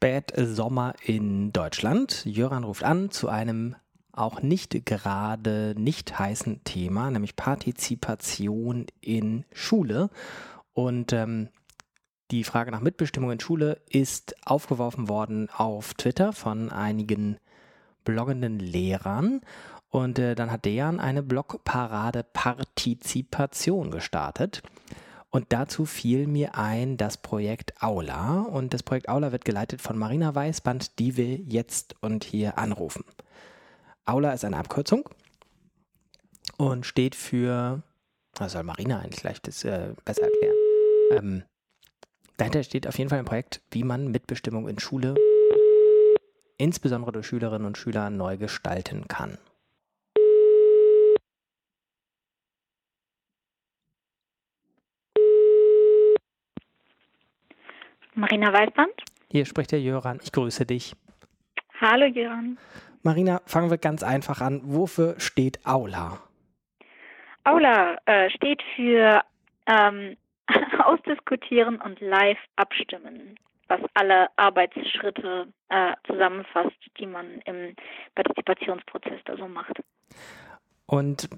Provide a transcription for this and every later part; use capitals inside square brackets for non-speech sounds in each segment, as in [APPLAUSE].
Spätsommer in Deutschland. Jöran ruft an zu einem auch nicht gerade nicht heißen Thema, nämlich Partizipation in Schule. Und ähm, die Frage nach Mitbestimmung in Schule ist aufgeworfen worden auf Twitter von einigen bloggenden Lehrern. Und äh, dann hat Dejan eine Blogparade Partizipation gestartet. Und dazu fiel mir ein das Projekt Aula. Und das Projekt Aula wird geleitet von Marina Weißband, die wir jetzt und hier anrufen. Aula ist eine Abkürzung und steht für, was soll Marina eigentlich gleich das äh, besser erklären? Ähm, dahinter steht auf jeden Fall ein Projekt, wie man Mitbestimmung in Schule, insbesondere durch Schülerinnen und Schüler, neu gestalten kann. Marina Weißband. Hier spricht der Jöran. Ich grüße dich. Hallo Jöran. Marina, fangen wir ganz einfach an. Wofür steht Aula? Aula äh, steht für ähm, [LAUGHS] Ausdiskutieren und live abstimmen, was alle Arbeitsschritte äh, zusammenfasst, die man im Partizipationsprozess da so macht. Und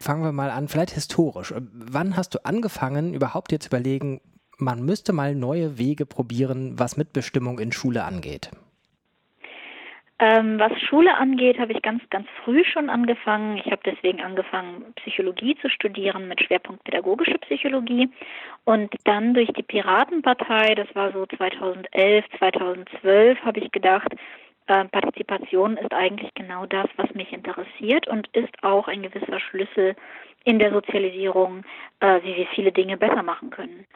fangen wir mal an, vielleicht historisch. Wann hast du angefangen, überhaupt dir zu überlegen, man müsste mal neue Wege probieren, was Mitbestimmung in Schule angeht? Ähm, was Schule angeht, habe ich ganz, ganz früh schon angefangen. Ich habe deswegen angefangen, Psychologie zu studieren mit Schwerpunkt pädagogische Psychologie. Und dann durch die Piratenpartei, das war so 2011, 2012, habe ich gedacht, äh, Partizipation ist eigentlich genau das, was mich interessiert und ist auch ein gewisser Schlüssel in der Sozialisierung, äh, wie wir viele Dinge besser machen können.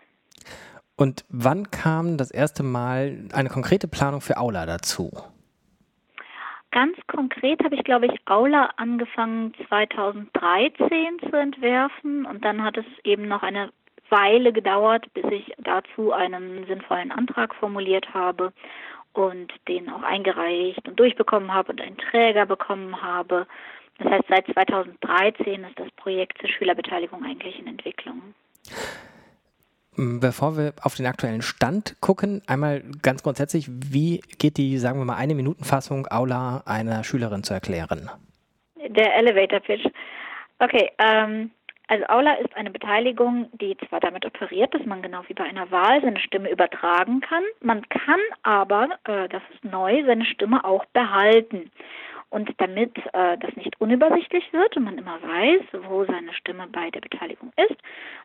Und wann kam das erste Mal eine konkrete Planung für Aula dazu? Ganz konkret habe ich, glaube ich, Aula angefangen 2013 zu entwerfen und dann hat es eben noch eine Weile gedauert, bis ich dazu einen sinnvollen Antrag formuliert habe und den auch eingereicht und durchbekommen habe und einen Träger bekommen habe. Das heißt, seit 2013 ist das Projekt zur Schülerbeteiligung eigentlich in Entwicklung. Bevor wir auf den aktuellen Stand gucken, einmal ganz grundsätzlich, wie geht die, sagen wir mal, eine Minutenfassung Aula einer Schülerin zu erklären? Der Elevator Pitch. Okay, ähm, also Aula ist eine Beteiligung, die zwar damit operiert, dass man genau wie bei einer Wahl seine Stimme übertragen kann, man kann aber, äh, das ist neu, seine Stimme auch behalten. Und damit äh, das nicht unübersichtlich wird und man immer weiß, wo seine Stimme bei der Beteiligung ist,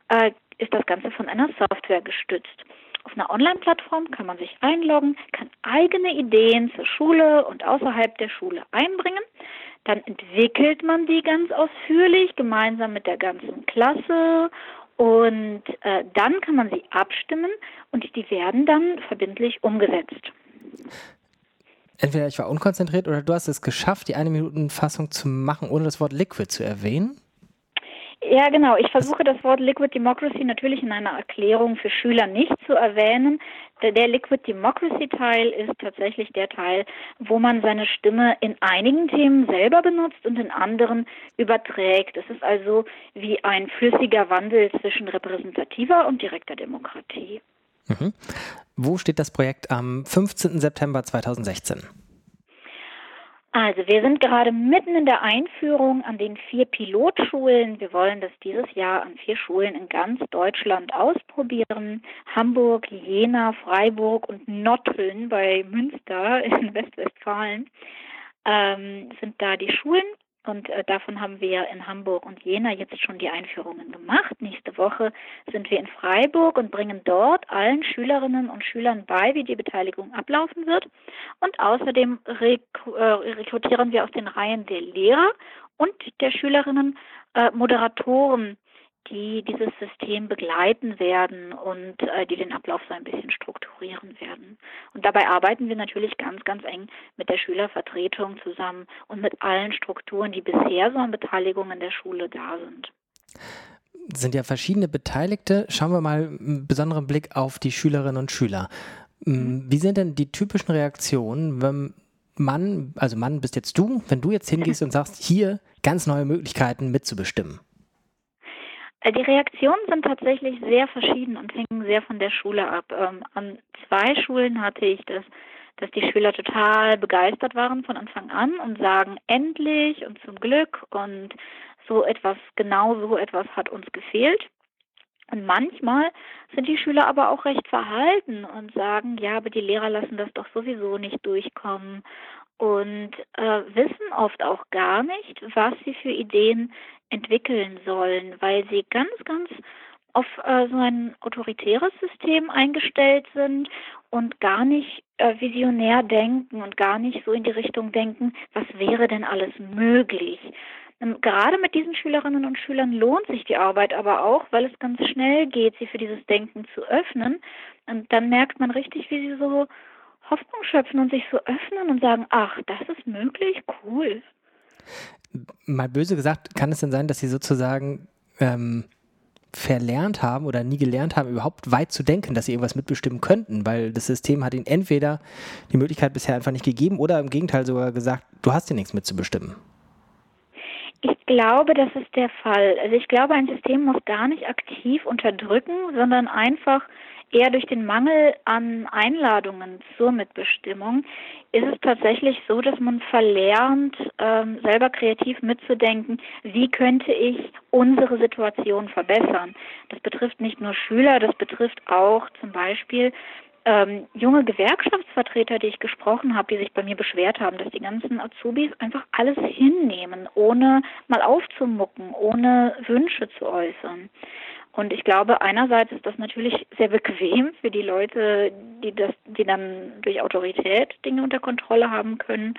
äh, ist das Ganze von einer Software gestützt. Auf einer Online-Plattform kann man sich einloggen, kann eigene Ideen zur Schule und außerhalb der Schule einbringen. Dann entwickelt man die ganz ausführlich gemeinsam mit der ganzen Klasse und äh, dann kann man sie abstimmen und die werden dann verbindlich umgesetzt entweder ich war unkonzentriert oder du hast es geschafft, die eine Minuten Fassung zu machen, ohne das Wort Liquid zu erwähnen? Ja, genau. Ich versuche das Wort Liquid Democracy natürlich in einer Erklärung für Schüler nicht zu erwähnen. Der, Liquid Democracy Teil ist tatsächlich der Teil, wo man seine Stimme in einigen Themen selber benutzt und in anderen überträgt. Es ist also wie ein flüssiger Wandel zwischen repräsentativer und direkter Demokratie. Mhm. Wo steht das Projekt am 15. September 2016? Also wir sind gerade mitten in der Einführung an den vier Pilotschulen. Wir wollen das dieses Jahr an vier Schulen in ganz Deutschland ausprobieren. Hamburg, Jena, Freiburg und Notteln bei Münster in [LAUGHS] Westwestfalen ähm, sind da die Schulen. Und äh, davon haben wir in Hamburg und Jena jetzt schon die Einführungen gemacht. Nächste Woche sind wir in Freiburg und bringen dort allen Schülerinnen und Schülern bei, wie die Beteiligung ablaufen wird. Und außerdem rek äh, rekrutieren wir aus den Reihen der Lehrer und der Schülerinnen äh, Moderatoren die dieses System begleiten werden und äh, die den Ablauf so ein bisschen strukturieren. Und dabei arbeiten wir natürlich ganz, ganz eng mit der Schülervertretung zusammen und mit allen Strukturen, die bisher so an Beteiligung in der Schule da sind. Sind ja verschiedene Beteiligte. Schauen wir mal einen besonderen Blick auf die Schülerinnen und Schüler. Mhm. Wie sind denn die typischen Reaktionen, wenn Mann, also Mann bist jetzt du, wenn du jetzt hingehst [LAUGHS] und sagst, hier ganz neue Möglichkeiten mitzubestimmen? Äh, die Reaktionen sind tatsächlich sehr verschieden und hängen sehr von der Schule ab. Ähm, an zwei Schulen hatte ich das, dass die Schüler total begeistert waren von Anfang an und sagen, endlich und zum Glück und so etwas, genau so etwas hat uns gefehlt. Und manchmal sind die Schüler aber auch recht verhalten und sagen, ja, aber die Lehrer lassen das doch sowieso nicht durchkommen und äh, wissen oft auch gar nicht, was sie für Ideen entwickeln sollen, weil sie ganz, ganz auf äh, so ein autoritäres System eingestellt sind und gar nicht äh, visionär denken und gar nicht so in die Richtung denken, was wäre denn alles möglich. Ähm, gerade mit diesen Schülerinnen und Schülern lohnt sich die Arbeit aber auch, weil es ganz schnell geht, sie für dieses Denken zu öffnen. Und dann merkt man richtig, wie sie so Hoffnung schöpfen und sich so öffnen und sagen, ach, das ist möglich, cool. Mal böse gesagt, kann es denn sein, dass sie sozusagen ähm, verlernt haben oder nie gelernt haben, überhaupt weit zu denken, dass sie irgendwas mitbestimmen könnten, weil das System hat ihnen entweder die Möglichkeit bisher einfach nicht gegeben oder im Gegenteil sogar gesagt, du hast hier nichts mitzubestimmen. Ich glaube, das ist der Fall. Also ich glaube, ein System muss gar nicht aktiv unterdrücken, sondern einfach eher durch den Mangel an Einladungen zur Mitbestimmung ist es tatsächlich so, dass man verlernt, ähm, selber kreativ mitzudenken, wie könnte ich unsere Situation verbessern. Das betrifft nicht nur Schüler, das betrifft auch zum Beispiel ähm, junge Gewerkschaftsvertreter, die ich gesprochen habe, die sich bei mir beschwert haben, dass die ganzen Azubis einfach alles hinnehmen, ohne mal aufzumucken, ohne Wünsche zu äußern. Und ich glaube, einerseits ist das natürlich sehr bequem für die Leute, die das, die dann durch Autorität Dinge unter Kontrolle haben können.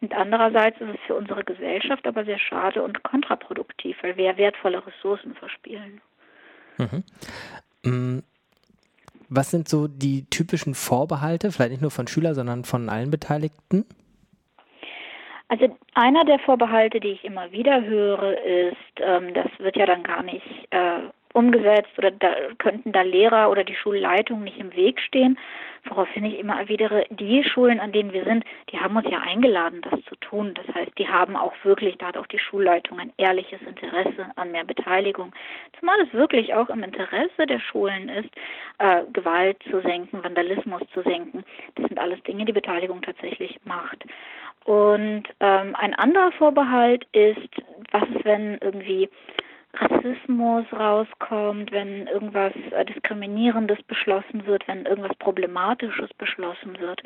Und andererseits ist es für unsere Gesellschaft aber sehr schade und kontraproduktiv, weil wir wertvolle Ressourcen verspielen. Mhm. Mm, was sind so die typischen Vorbehalte, vielleicht nicht nur von Schülern, sondern von allen Beteiligten? Also einer der Vorbehalte, die ich immer wieder höre, ist, ähm, das wird ja dann gar nicht äh, umgesetzt oder da könnten da Lehrer oder die Schulleitung nicht im Weg stehen. Woraufhin ich immer erwidere, die Schulen, an denen wir sind, die haben uns ja eingeladen, das zu tun. Das heißt, die haben auch wirklich, da hat auch die Schulleitung ein ehrliches Interesse an mehr Beteiligung. Zumal es wirklich auch im Interesse der Schulen ist, äh, Gewalt zu senken, Vandalismus zu senken. Das sind alles Dinge, die Beteiligung tatsächlich macht. Und ähm, ein anderer Vorbehalt ist, was ist, wenn irgendwie Rassismus rauskommt, wenn irgendwas äh, Diskriminierendes beschlossen wird, wenn irgendwas Problematisches beschlossen wird,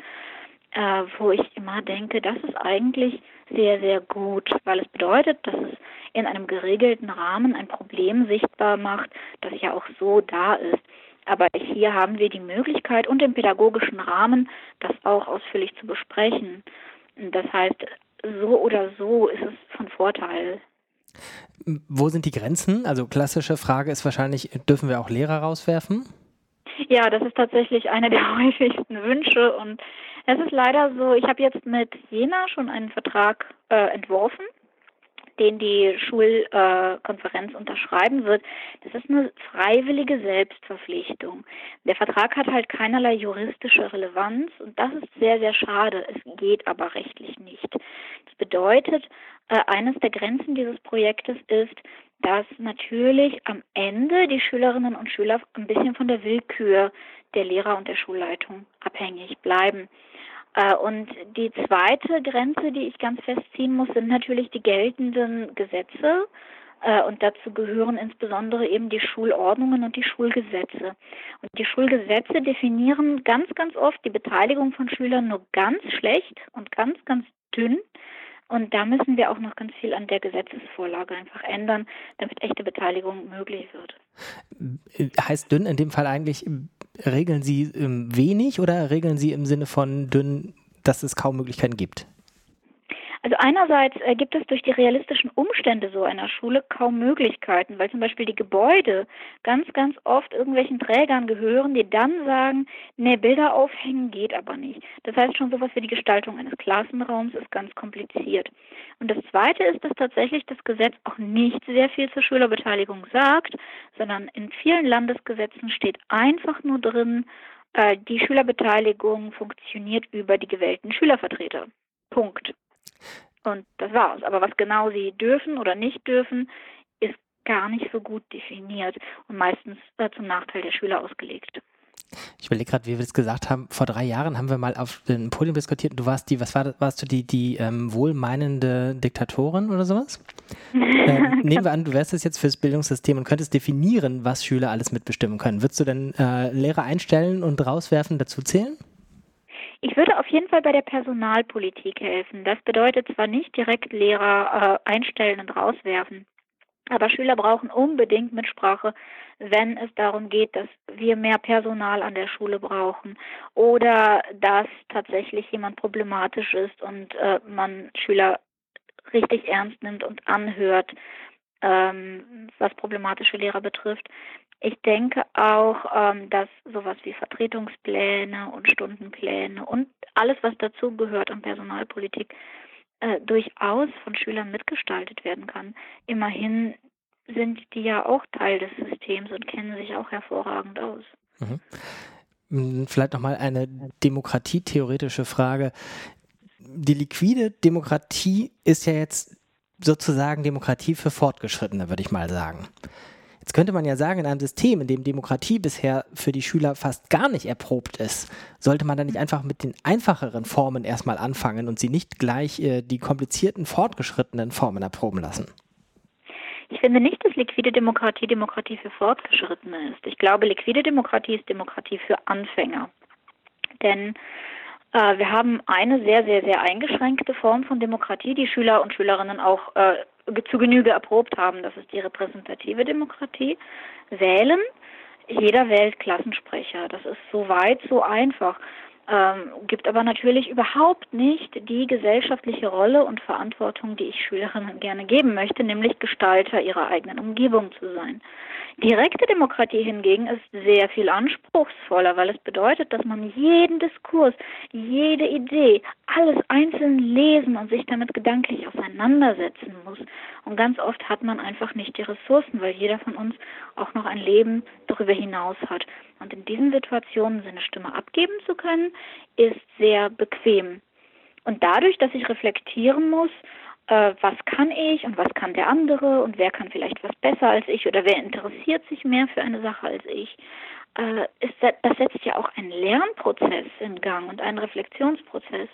äh, wo ich immer denke, das ist eigentlich sehr, sehr gut, weil es bedeutet, dass es in einem geregelten Rahmen ein Problem sichtbar macht, das ja auch so da ist. Aber hier haben wir die Möglichkeit und den pädagogischen Rahmen, das auch ausführlich zu besprechen. Das heißt, so oder so ist es von Vorteil. Wo sind die Grenzen? Also klassische Frage ist wahrscheinlich, dürfen wir auch Lehrer rauswerfen? Ja, das ist tatsächlich einer der [LAUGHS] häufigsten Wünsche und es ist leider so, ich habe jetzt mit Jena schon einen Vertrag äh, entworfen den die Schulkonferenz unterschreiben wird, das ist eine freiwillige Selbstverpflichtung. Der Vertrag hat halt keinerlei juristische Relevanz und das ist sehr, sehr schade. Es geht aber rechtlich nicht. Das bedeutet, äh, eines der Grenzen dieses Projektes ist, dass natürlich am Ende die Schülerinnen und Schüler ein bisschen von der Willkür der Lehrer und der Schulleitung abhängig bleiben. Äh, und die zweite Grenze, die ich ganz festziehen muss, sind natürlich die geltenden Gesetze. Äh, und dazu gehören insbesondere eben die Schulordnungen und die Schulgesetze. Und die Schulgesetze definieren ganz, ganz oft die Beteiligung von Schülern nur ganz schlecht und ganz, ganz dünn. Und da müssen wir auch noch ganz viel an der Gesetzesvorlage einfach ändern, damit echte Beteiligung möglich wird. Heißt dünn in dem Fall eigentlich, regeln Sie ähm, wenig oder regeln Sie im Sinne von dünn, dass es kaum Möglichkeiten gibt? Also einerseits äh, gibt es durch die realistischen Umstände so einer Schule kaum Möglichkeiten, weil zum Beispiel die Gebäude ganz, ganz oft irgendwelchen Trägern gehören, die dann sagen, nee, Bilder aufhängen geht aber nicht. Das heißt schon sowas wie die Gestaltung eines Klassenraums ist ganz kompliziert. Und das Zweite ist, dass tatsächlich das Gesetz auch nicht sehr viel zur Schülerbeteiligung sagt, sondern in vielen Landesgesetzen steht einfach nur drin, äh, die Schülerbeteiligung funktioniert über die gewählten Schülervertreter. Punkt. Und das war's. Aber was genau sie dürfen oder nicht dürfen, ist gar nicht so gut definiert und meistens äh, zum Nachteil der Schüler ausgelegt. Ich überlege gerade, wie wir es gesagt haben. Vor drei Jahren haben wir mal auf dem Podium diskutiert. Du warst die, was war warst du die, die ähm, wohlmeinende Diktatorin oder sowas? [LAUGHS] ähm, nehmen wir an, du wärst es jetzt fürs Bildungssystem und könntest definieren, was Schüler alles mitbestimmen können. Würdest du denn äh, Lehrer einstellen und rauswerfen dazu zählen? Ich würde auf jeden Fall bei der Personalpolitik helfen. Das bedeutet zwar nicht direkt Lehrer äh, einstellen und rauswerfen, aber Schüler brauchen unbedingt Mitsprache, wenn es darum geht, dass wir mehr Personal an der Schule brauchen oder dass tatsächlich jemand problematisch ist und äh, man Schüler richtig ernst nimmt und anhört, ähm, was problematische Lehrer betrifft. Ich denke auch, ähm, dass sowas wie Vertretungspläne und Stundenpläne und alles, was dazu gehört an Personalpolitik, äh, durchaus von Schülern mitgestaltet werden kann. Immerhin sind die ja auch Teil des Systems und kennen sich auch hervorragend aus. Mhm. Hm, vielleicht nochmal eine demokratietheoretische Frage. Die liquide Demokratie ist ja jetzt sozusagen Demokratie für Fortgeschrittene, würde ich mal sagen. Jetzt könnte man ja sagen, in einem System, in dem Demokratie bisher für die Schüler fast gar nicht erprobt ist, sollte man dann nicht einfach mit den einfacheren Formen erstmal anfangen und sie nicht gleich äh, die komplizierten, fortgeschrittenen Formen erproben lassen? Ich finde nicht, dass liquide Demokratie Demokratie für Fortgeschrittene ist. Ich glaube, liquide Demokratie ist Demokratie für Anfänger. Denn äh, wir haben eine sehr, sehr, sehr eingeschränkte Form von Demokratie, die Schüler und Schülerinnen auch äh, zu Genüge erprobt haben. Das ist die repräsentative Demokratie. Wählen. Jeder wählt Klassensprecher. Das ist so weit, so einfach. Ähm, gibt aber natürlich überhaupt nicht die gesellschaftliche Rolle und Verantwortung, die ich Schülerinnen gerne geben möchte, nämlich Gestalter ihrer eigenen Umgebung zu sein. Direkte Demokratie hingegen ist sehr viel anspruchsvoller, weil es bedeutet, dass man jeden Diskurs, jede Idee, alles einzeln lesen und sich damit gedanklich auseinandersetzen muss. Und ganz oft hat man einfach nicht die Ressourcen, weil jeder von uns auch noch ein Leben darüber hinaus hat. Und in diesen Situationen seine Stimme abgeben zu können, ist sehr bequem. Und dadurch, dass ich reflektieren muss, äh, was kann ich und was kann der andere und wer kann vielleicht was besser als ich oder wer interessiert sich mehr für eine Sache als ich. Äh, ist, das setzt ja auch einen Lernprozess in Gang und einen Reflexionsprozess,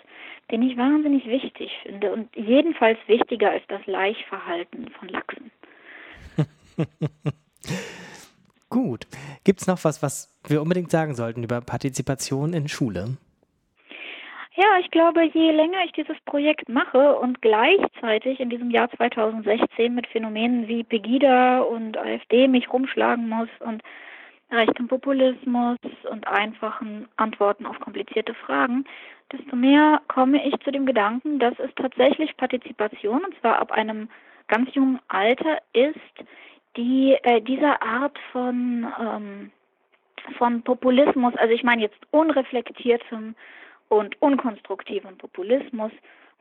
den ich wahnsinnig wichtig finde und jedenfalls wichtiger als das Laichverhalten von Lachsen. [LAUGHS] Gut. Gibt es noch was, was wir unbedingt sagen sollten über Partizipation in Schule? Ja, ich glaube, je länger ich dieses Projekt mache und gleichzeitig in diesem Jahr 2016 mit Phänomenen wie Pegida und AfD mich rumschlagen muss und rechten Populismus und einfachen Antworten auf komplizierte Fragen, desto mehr komme ich zu dem Gedanken, dass es tatsächlich Partizipation, und zwar ab einem ganz jungen Alter ist, die äh, dieser Art von, ähm, von Populismus, also ich meine jetzt unreflektiertem und unkonstruktiven Populismus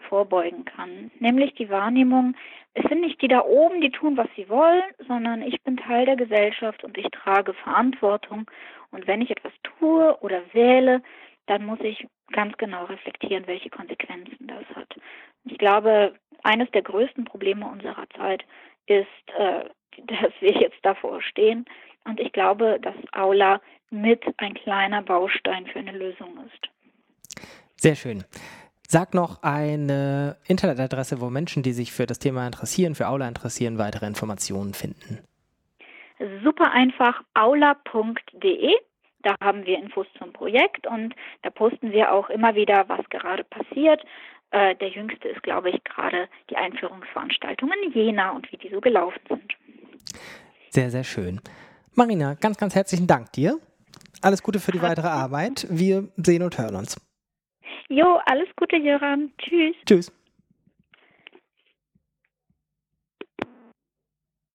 vorbeugen kann. Nämlich die Wahrnehmung, es sind nicht die da oben, die tun, was sie wollen, sondern ich bin Teil der Gesellschaft und ich trage Verantwortung. Und wenn ich etwas tue oder wähle, dann muss ich ganz genau reflektieren, welche Konsequenzen das hat. Ich glaube, eines der größten Probleme unserer Zeit ist, äh, [LAUGHS] dass wir jetzt davor stehen. Und ich glaube, dass Aula mit ein kleiner Baustein für eine Lösung ist. Sehr schön. Sag noch eine Internetadresse, wo Menschen, die sich für das Thema interessieren, für Aula interessieren, weitere Informationen finden. Super einfach, aula.de. Da haben wir Infos zum Projekt und da posten wir auch immer wieder, was gerade passiert. Äh, der jüngste ist, glaube ich, gerade die Einführungsveranstaltung in Jena und wie die so gelaufen sind. Sehr, sehr schön. Marina, ganz, ganz herzlichen Dank dir. Alles Gute für die weitere Arbeit. Wir sehen und hören uns. Jo, alles Gute, Jöran. Tschüss. Tschüss.